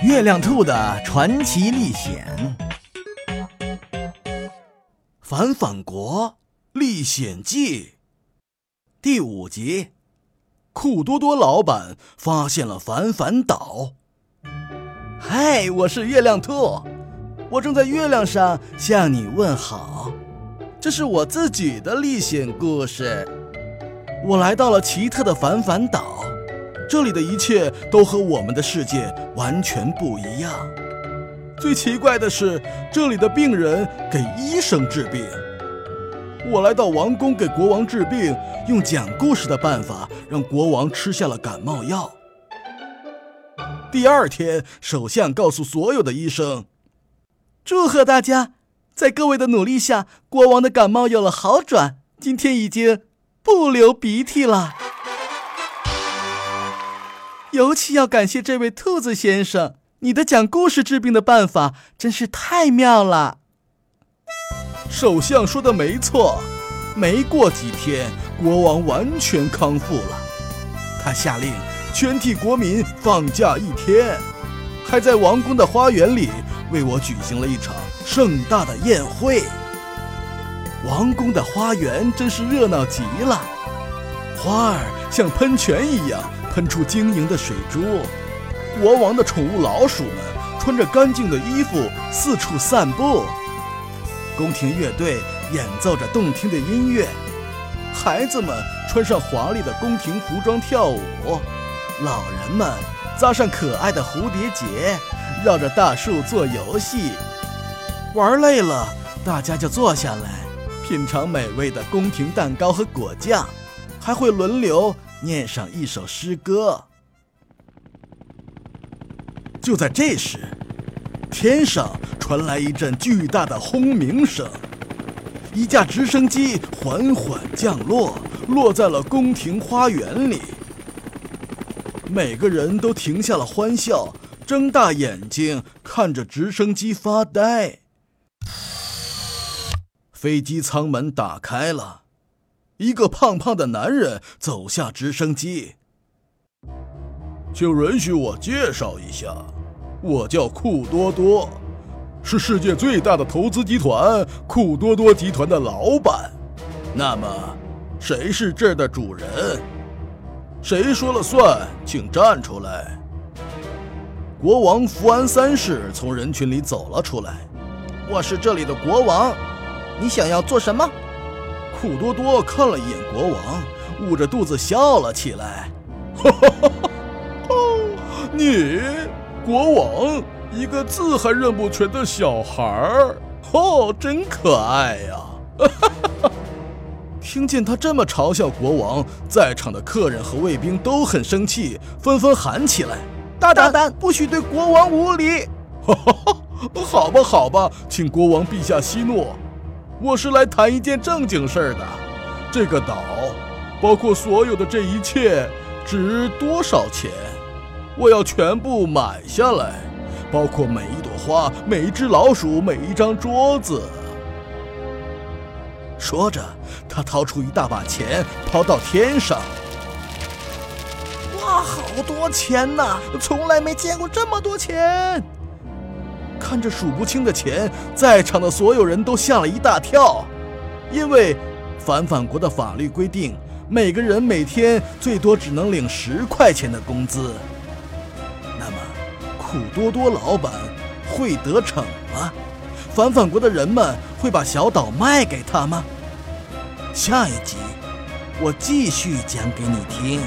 月亮兔的传奇历险，《反反国历险记》第五集：酷多多老板发现了反反岛。嗨，我是月亮兔，我正在月亮上向你问好。这是我自己的历险故事。我来到了奇特的反反岛。这里的一切都和我们的世界完全不一样。最奇怪的是，这里的病人给医生治病。我来到王宫给国王治病，用讲故事的办法让国王吃下了感冒药。第二天，首相告诉所有的医生：“祝贺大家，在各位的努力下，国王的感冒有了好转，今天已经不流鼻涕了。”尤其要感谢这位兔子先生，你的讲故事治病的办法真是太妙了。首相说的没错，没过几天，国王完全康复了。他下令全体国民放假一天，还在王宫的花园里为我举行了一场盛大的宴会。王宫的花园真是热闹极了，花儿像喷泉一样。喷出晶莹的水珠，国王的宠物老鼠们穿着干净的衣服四处散步。宫廷乐队演奏着动听的音乐，孩子们穿上华丽的宫廷服装跳舞，老人们扎上可爱的蝴蝶结，绕着大树做游戏。玩累了，大家就坐下来品尝美味的宫廷蛋糕和果酱，还会轮流。念上一首诗歌。就在这时，天上传来一阵巨大的轰鸣声，一架直升机缓缓降落，落在了宫廷花园里。每个人都停下了欢笑，睁大眼睛看着直升机发呆。飞机舱门打开了。一个胖胖的男人走下直升机，请允许我介绍一下，我叫酷多多，是世界最大的投资集团酷多多集团的老板。那么，谁是这儿的主人？谁说了算？请站出来。国王福安三世从人群里走了出来。我是这里的国王，你想要做什么？酷多多看了一眼国王，捂着肚子笑了起来。哈哈哈哈你，国王，一个字还认不全的小孩儿，哦，真可爱呀！哈哈哈听见他这么嘲笑国王，在场的客人和卫兵都很生气，纷纷喊起来：“大胆，不许对国王无礼！”哈哈哈好吧，好吧，请国王陛下息怒。我是来谈一件正经事儿的。这个岛，包括所有的这一切，值多少钱？我要全部买下来，包括每一朵花、每一只老鼠、每一张桌子。说着，他掏出一大把钱，抛到天上。哇，好多钱呐！从来没见过这么多钱。看着数不清的钱，在场的所有人都吓了一大跳，因为反反国的法律规定，每个人每天最多只能领十块钱的工资。那么，苦多多老板会得逞吗？反反国的人们会把小岛卖给他吗？下一集，我继续讲给你听。